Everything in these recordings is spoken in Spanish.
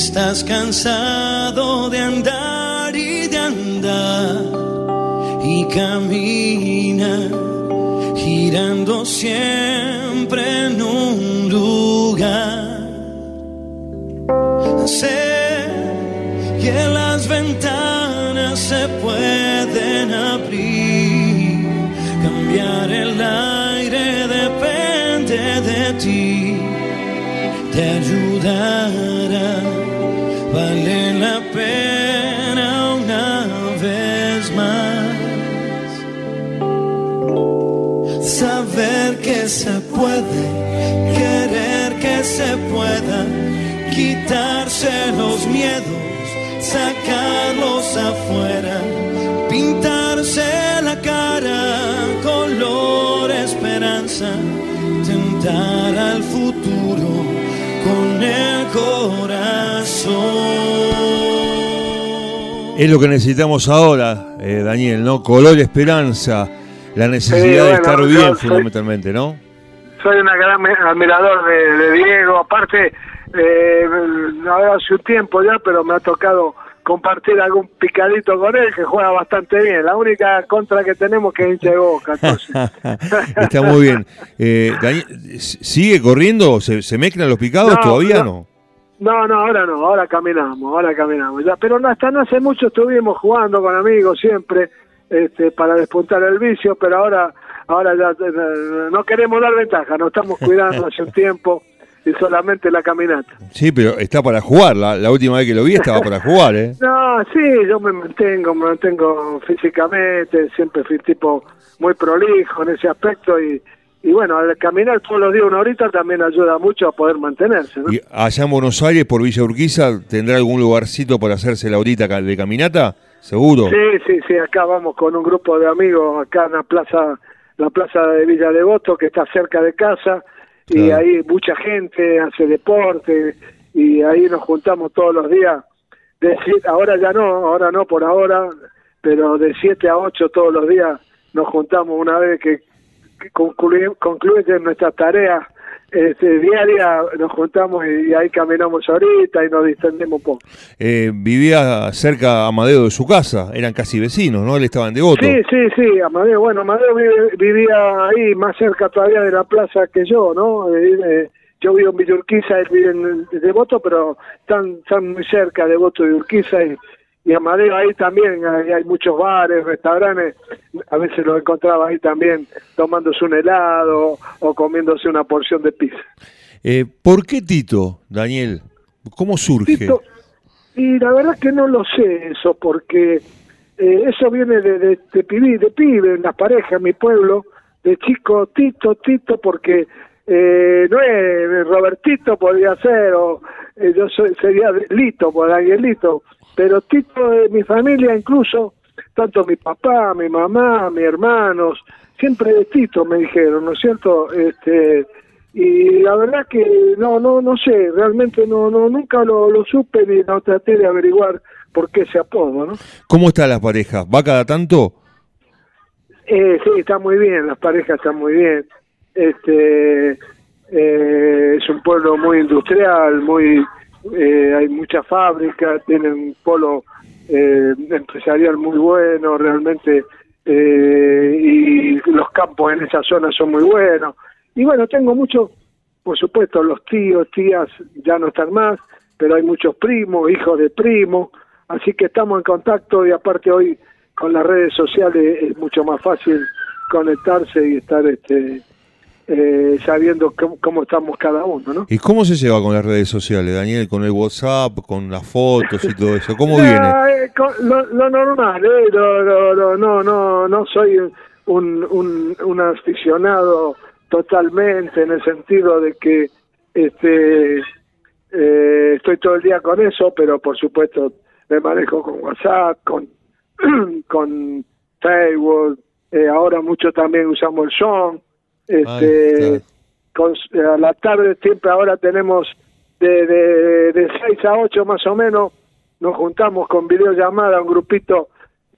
estás cansado Saber que se puede, querer que se pueda, quitarse los miedos, sacarlos afuera, pintarse la cara, color esperanza, tentar al futuro con el corazón. Es lo que necesitamos ahora, eh, Daniel, ¿no? Color esperanza, la necesidad Sí, de estar bien soy- fundamentalmente, ¿no? Soy un gran admirador de, de Diego, aparte, eh, ahora hace un tiempo ya, pero me ha tocado compartir algún picadito con él que juega bastante bien. La única contra que tenemos que es hincha de boca. Está muy bien. Eh, ¿Sigue corriendo? ¿Se, se mezclan los picados? No, ¿Todavía no. no? No, no, ahora no, ahora caminamos, ahora caminamos. Ya, pero hasta no hace mucho estuvimos jugando con amigos siempre este, para despuntar el vicio, pero ahora ahora ya no queremos dar ventaja, nos estamos cuidando hace un tiempo y solamente la caminata. Sí, pero está para jugar. La, la última vez que lo vi estaba para jugar, ¿eh? No, sí, yo me mantengo, me mantengo físicamente, siempre fui tipo muy prolijo en ese aspecto y, y bueno, al caminar todos los días una horita también ayuda mucho a poder mantenerse, ¿no? Y allá en Buenos Aires, por Villa Urquiza, ¿tendrá algún lugarcito para hacerse la horita de caminata? ¿Seguro? Sí, sí, sí, acá vamos con un grupo de amigos, acá en la plaza, la plaza de Villa Devoto, que está cerca de casa, y ahí mucha gente hace deporte, y ahí nos juntamos todos los días, de siete- ahora ya no, ahora no por ahora, pero de 7 a 8 todos los días nos juntamos una vez que, concluye- concluyen nuestras tareas este, diarias, nos juntamos y, y ahí caminamos ahorita y nos distendemos un poco. Eh, vivía cerca Amadeo de su casa, eran casi vecinos, ¿no? Él estaba en Devoto. Sí, sí, sí, Amadeo. Bueno, Amadeo vive- vivía ahí, más cerca todavía de la plaza que yo, ¿no? Eh, eh, yo vivo en Villa Urquiza, él vive en en Devoto, pero están, están muy cerca de Devoto y Urquiza. Y, y Amadeo ahí también, hay, hay muchos bares, restaurantes. A veces lo encontraba ahí también tomándose un helado o comiéndose una porción de pizza. Eh, ¿Por qué Tito, Daniel? ¿Cómo surge? Tito, y la verdad que no lo sé eso, porque eh, eso viene de, de, de, de pibe, en las parejas, en mi pueblo, de chico Tito, Tito, porque eh, no es Robertito, podría ser, o eh, yo soy, sería Lito, por alguien Lito, pero Tito de mi familia incluso, tanto mi papá, mi mamá, mis hermanos, siempre de Tito me dijeron, ¿no es cierto? Este, y la verdad que no no no sé realmente no no nunca lo, lo supe ni no traté de averiguar por qué ese apodo no ¿Cómo está la pareja? ¿Va cada tanto? eh, sí está muy bien las parejas están muy bien este eh, es un pueblo muy industrial muy eh, hay muchas fábricas tienen un polo eh, empresarial muy bueno realmente eh, y los campos en esa zona son muy buenos. Y bueno tengo muchos por supuesto los tíos tías ya no están más pero hay muchos primos hijos de primos así que estamos en contacto y aparte hoy con las redes sociales es mucho más fácil conectarse y estar este eh, sabiendo cómo, cómo estamos cada uno, ¿no? ¿Y cómo se lleva con las redes sociales, Daniel? ¿Con el WhatsApp, con las fotos y todo eso? ¿Cómo No, viene? eh, con- lo, lo normal, eh, lo- lo- no, no, no soy un, un, un aficionado totalmente en el sentido de que este eh, estoy todo el día con eso, pero por supuesto me manejo con WhatsApp, con con Facebook, eh, ahora mucho también usamos el Zoom, este, con, a la tarde siempre ahora tenemos de, de, de 6 a 8 más o menos, nos juntamos con videollamada, un grupito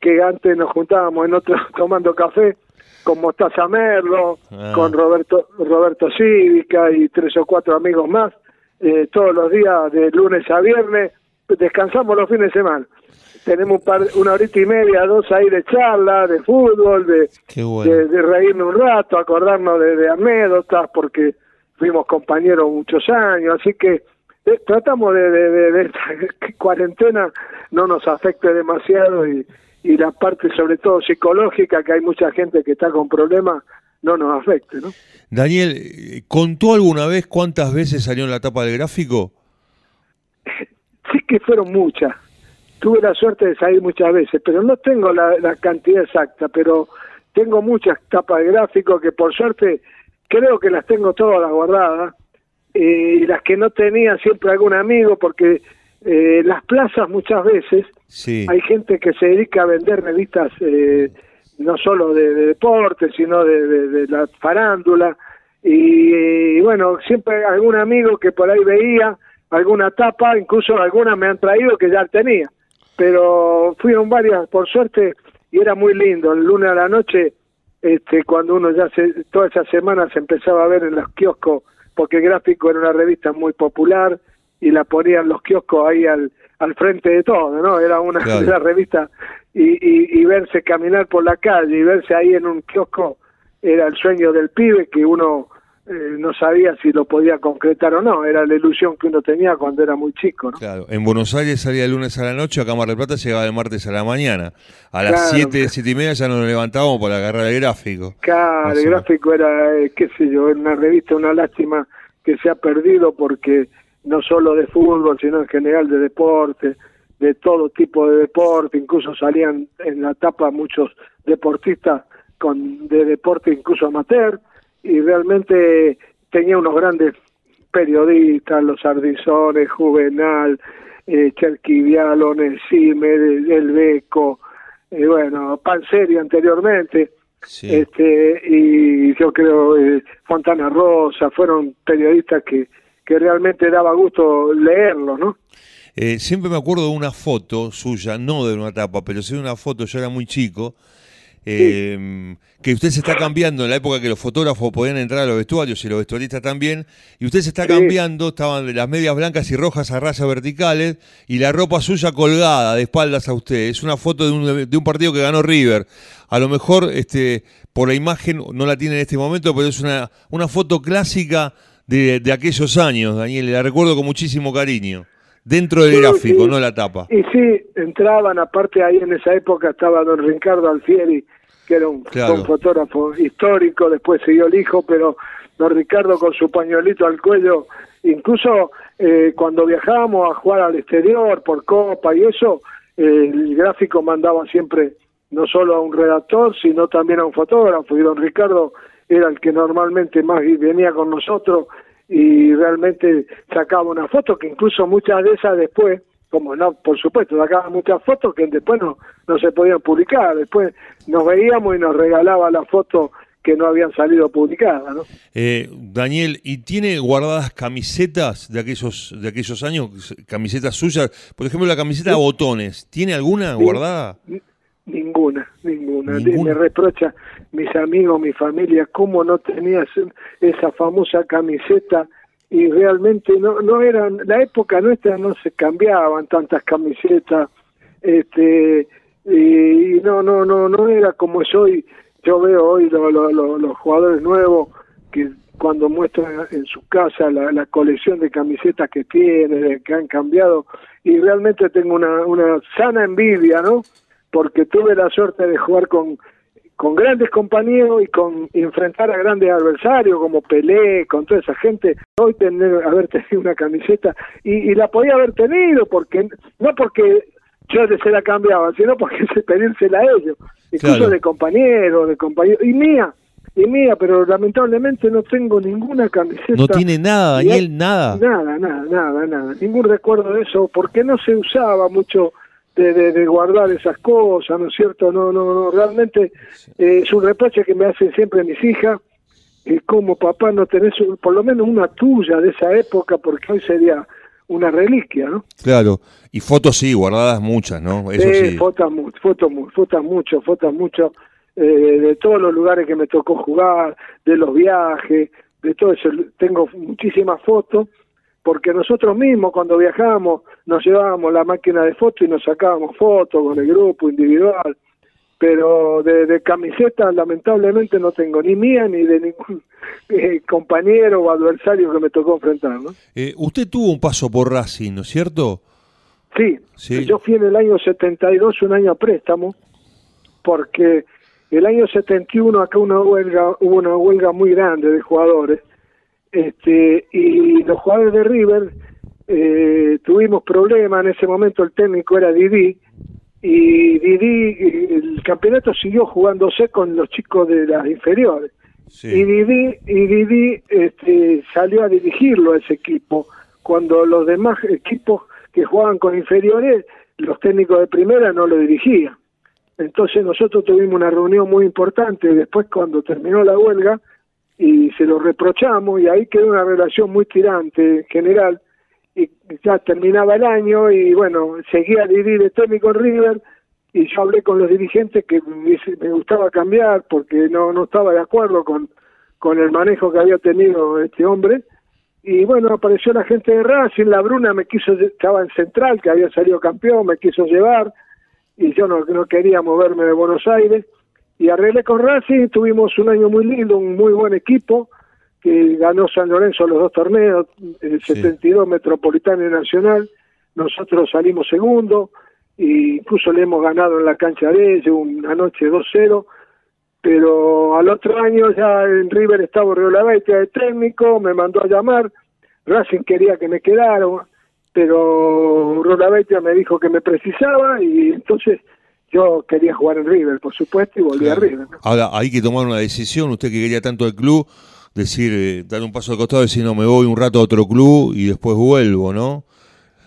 que antes nos juntábamos en otro tomando café, con Mostaza Merlo, Ah. con Roberto Roberto Cívica y tres o cuatro amigos más, eh, todos los días de lunes a viernes, descansamos los fines de semana. Tenemos un par, una horita y media, dos ahí de charla, de fútbol, de, bueno. de, de reírnos un rato, acordarnos de, de anécdotas, porque fuimos compañeros muchos años, así que eh, tratamos de, de, esta cuarentena no nos afecte demasiado y, y la parte sobre todo psicológica, que hay mucha gente que está con problemas, no nos afecte, ¿no? Daniel, ¿contó alguna vez cuántas veces salió en la tapa del gráfico? Sí que fueron muchas. Tuve la suerte de salir muchas veces, pero no tengo la, la cantidad exacta, pero tengo muchas tapas de gráfico que por suerte creo que las tengo todas guardadas eh, y las que no tenía siempre algún amigo porque eh, las plazas muchas veces Sí. hay gente que se dedica a vender revistas eh, no solo de, de deporte, sino de, de- de la farándula. Y, eh, bueno, siempre algún amigo que por ahí veía alguna tapa, incluso algunas me han traído que ya tenía. Pero fueron varias, por suerte, y era muy lindo. El lunes a la noche, este, cuando uno ya se, toda esa semana se empezaba a ver en los kioscos, porque el gráfico era una revista muy popular y la ponían los kioscos ahí al, al frente de todo, ¿no? Era una, Claro. una revista y, y, y verse caminar por la calle y verse ahí en un kiosco era el sueño del pibe que uno eh, no sabía si lo podía concretar o no, era la ilusión que uno tenía cuando era muy chico, ¿no? Claro, en Buenos Aires salía el lunes a la noche, acá en Mar del Plata llegaba el martes a la mañana. A las Claro. 7, 7 y media ya nos levantábamos para agarrar el gráfico. Claro, el gráfico era, eh, qué sé yo, era una revista, una lástima que se ha perdido porque no solo de fútbol, sino en general de deporte, de todo tipo de deporte, incluso salían en la tapa muchos deportistas con de deporte incluso amateur y realmente tenía unos grandes periodistas, los Ardizones, Juvenal, eh, Cherquivial, Onesime, El Beco, eh, bueno, Panseri anteriormente, Sí. este y yo creo eh, Fontana Rosa, fueron periodistas que, que realmente daba gusto leerlos, ¿no? Eh, siempre me acuerdo de una foto suya, no de una tapa, pero sí de una foto, yo era muy chico, eh, que usted se está cambiando en la época que los fotógrafos podían entrar a los vestuarios y los vestuaristas también, y usted se está Sí. cambiando, estaban de las medias blancas y rojas a rayas verticales y la ropa suya colgada de espaldas a usted. Es una foto de un, de un partido que ganó River. A lo mejor este, por la imagen no la tiene en este momento, pero es una, una foto clásica de, de aquellos años, Daniel, la recuerdo con muchísimo cariño. Dentro del Sí, gráfico, sí. no la tapa. Y sí, entraban, aparte ahí en esa época estaba don Ricardo Alfieri, que era un, Claro. un fotógrafo histórico, después siguió el hijo, pero don Ricardo con su pañuelito al cuello, incluso eh, cuando viajábamos a jugar al exterior por Copa y eso, eh, el gráfico mandaba siempre no solo a un redactor, sino también a un fotógrafo, y don Ricardo era el que normalmente más venía con nosotros y realmente sacaba una foto que incluso muchas de esas después, como no, por supuesto, sacaba muchas fotos que después no, no se podían publicar, después nos veíamos y nos regalaba la foto que no habían salido publicadas, ¿no? Eh, Daniel, ¿y tiene guardadas camisetas de aquellos, de aquellos años? Camisetas suyas. Por ejemplo, la camiseta de botones. ¿Tiene alguna guardada? Ninguna, ninguna. Ninguna. Me reprocha mis amigos, mi familia, cómo no tenías esa famosa camiseta y realmente no no eran la época nuestra no se cambiaban tantas camisetas este y no no no no era como es hoy yo veo hoy lo- lo- lo- los jugadores nuevos que cuando muestran en su casa la, la colección de camisetas que tienen, que han cambiado, y realmente tengo una, una sana envidia, ¿no? Porque tuve la suerte de jugar con, con grandes compañeros y con enfrentar a grandes adversarios como Pelé, con toda esa gente. Hoy tener, haber tenido una camiseta, y, y la podía haber tenido, porque no porque yo se la cambiaba, sino porque se pedírsela a ellos, incluso Claro. de compañeros, de compañeros, y mía, y mía, pero lamentablemente no tengo ninguna camiseta. No tiene nada, Daniel, nada. Nada, nada, nada, nada. Ningún recuerdo de eso, porque no se usaba mucho de, de, de guardar esas cosas, ¿no es cierto? No, no, no, realmente eh, es un reproche que me hacen siempre mis hijas, que como papá no tenés un- por lo menos una tuya de esa época, porque hoy sería una reliquia, ¿no? Claro. Y fotos sí, guardadas muchas, ¿no? Eso Sí, sí. fotos mucho, fotos fotos mucho, fotos mucho. eh, de todos los lugares que me tocó jugar, de los viajes, de todo eso. Tengo muchísimas fotos, porque nosotros mismos cuando viajábamos nos llevábamos la máquina de fotos y nos sacábamos fotos con el grupo individual pero de, de camiseta lamentablemente no tengo ni mía ni de ningún eh, compañero o adversario que me tocó enfrentar. ¿no? Eh, usted tuvo un paso por Racing, ¿no es cierto? Sí, sí, yo fui en el año 72 un año a préstamo, porque el año 71 acá una huelga, hubo una huelga muy grande de jugadores, este y los jugadores de River eh, tuvimos problemas, en ese momento el técnico era Didi, y Didi, el campeonato siguió jugándose con los chicos de las inferiores. Y Didi, y Didi este, salió a dirigirlo a ese equipo, cuando los demás equipos que jugaban con inferiores, los técnicos de primera no lo dirigían. Entonces nosotros tuvimos una reunión muy importante después cuando terminó la huelga y se lo reprochamos y ahí quedó una relación muy tirante en general y ya terminaba el año y bueno, seguía Didi de técnico en River y yo hablé con los dirigentes que me, gustaba cambiar porque no, no estaba de acuerdo con, con el manejo que había tenido este hombre y bueno, apareció la gente de Racing, la Bruna me quiso, estaba en Central, que había salido campeón, me quiso llevar y yo no, no quería moverme de Buenos Aires y arreglé con Racing, tuvimos un año muy lindo, un muy buen equipo que ganó San Lorenzo los dos torneos, el 72 Metropolitano y Nacional, nosotros salimos segundo, e incluso le hemos ganado en la cancha de ellos una noche 2-0, pero al otro año ya en River estaba Baitia de técnico, me mandó a llamar, Racing quería que me quedara, pero Baitia me dijo que me precisaba y entonces yo quería jugar en River, por supuesto, y volví a River. Ahora, hay que tomar una decisión, usted que quería tanto el club, decir, eh, dar un paso al costado y decir, no, me voy un rato a otro club y después vuelvo, ¿no?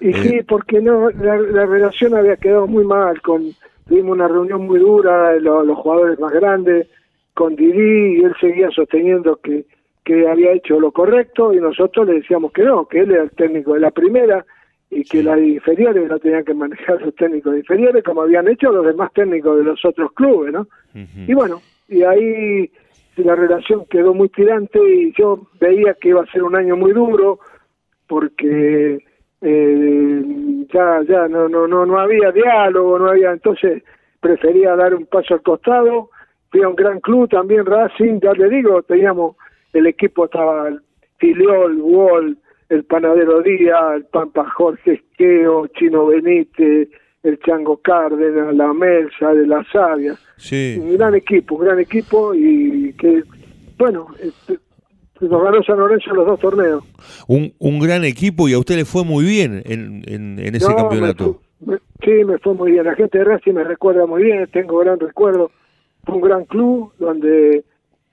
Y eh, sí, porque no la, relación había quedado muy mal, con tuvimos una reunión muy dura, los, los jugadores más grandes, con Didi, y él seguía sosteniendo que, que había hecho lo correcto y nosotros le decíamos que no, que él era el técnico de la primera y que las inferiores no tenían que manejar los técnicos inferiores como habían hecho los demás técnicos de los otros clubes, ¿no? Y bueno, y ahí la relación quedó muy tirante y yo veía que iba a ser un año muy duro porque eh, ya ya no no no no había diálogo no había entonces prefería dar un paso al costado. Fui a un gran club también Racing ya le digo teníamos el equipo estaba Filiol Wall el Panadero Díaz el Pampa Jorge Esqueo Chino Benítez el Chango Cárdenas, la Melsa, de la Sabia. Sí. Un gran equipo, un gran equipo y que, bueno, este, nos ganó San Lorenzo los dos torneos. Un, un gran equipo y a usted le fue muy bien en, en, ese campeonato. sí, me fue muy bien. La gente de Racing me recuerda muy bien, tengo gran recuerdo. Fue un gran club donde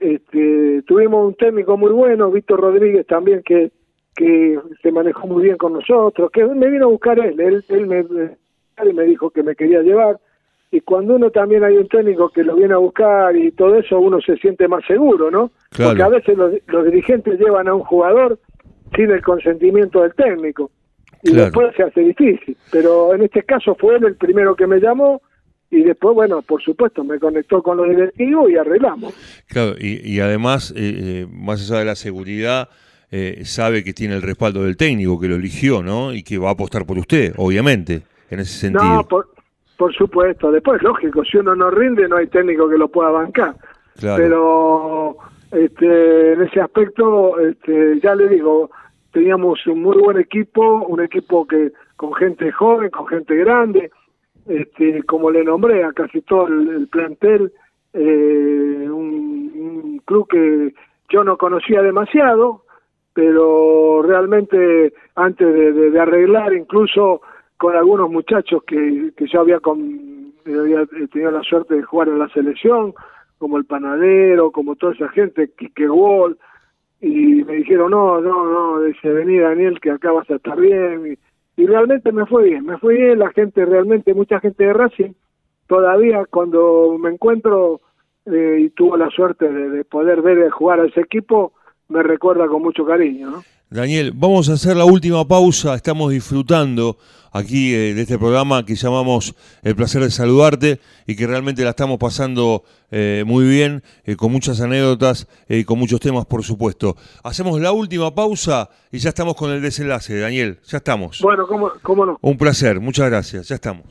este, tuvimos un técnico muy bueno, Víctor Rodríguez también, que, que se manejó muy bien con nosotros, que me vino a buscar él, él, él me y me dijo que me quería llevar. Y cuando uno también hay un técnico que lo viene a buscar y todo eso, uno se siente más seguro, ¿no? Porque a veces los, dirigentes llevan a un jugador sin el consentimiento del técnico y después se hace difícil. Pero en este caso fue él el primero que me llamó y después, bueno, por supuesto, me conectó con los directivos y arreglamos. Claro, y, además, eh, eh, más allá de la seguridad, eh, sabe que tiene el respaldo del técnico que lo eligió, ¿no? Y que va a apostar por usted, obviamente en ese sentido. No, por, por supuesto. Después, lógico, si uno no rinde, no hay técnico que lo pueda bancar. Pero este, en ese aspecto, este, ya le digo, teníamos un muy buen equipo, un equipo que con gente joven, con gente grande, este, como le nombré a casi todo el, plantel, eh, un, club que yo no conocía demasiado, pero realmente antes de arreglar incluso con algunos muchachos que, que yo había, con, tenido la suerte de jugar en la selección, como el panadero, como toda esa gente, Quique Wall, y me dijeron, no, no, no, dice, vení Daniel, que acá vas a estar bien, y, realmente me fue bien, me fue bien, la gente realmente, mucha gente de Racing, todavía cuando me encuentro eh, y tuvo la suerte de poder ver jugar a ese equipo, me recuerda con mucho cariño, ¿no? Daniel, vamos a hacer la última pausa. Estamos disfrutando aquí eh, de este programa que llamamos El placer de saludarte y que realmente la estamos pasando eh, muy bien, eh, con muchas anécdotas y con muchos temas, por supuesto. Hacemos la última pausa y ya estamos con el desenlace, Daniel. Ya estamos. Bueno, ¿cómo, cómo no? Un placer, muchas gracias. Ya estamos.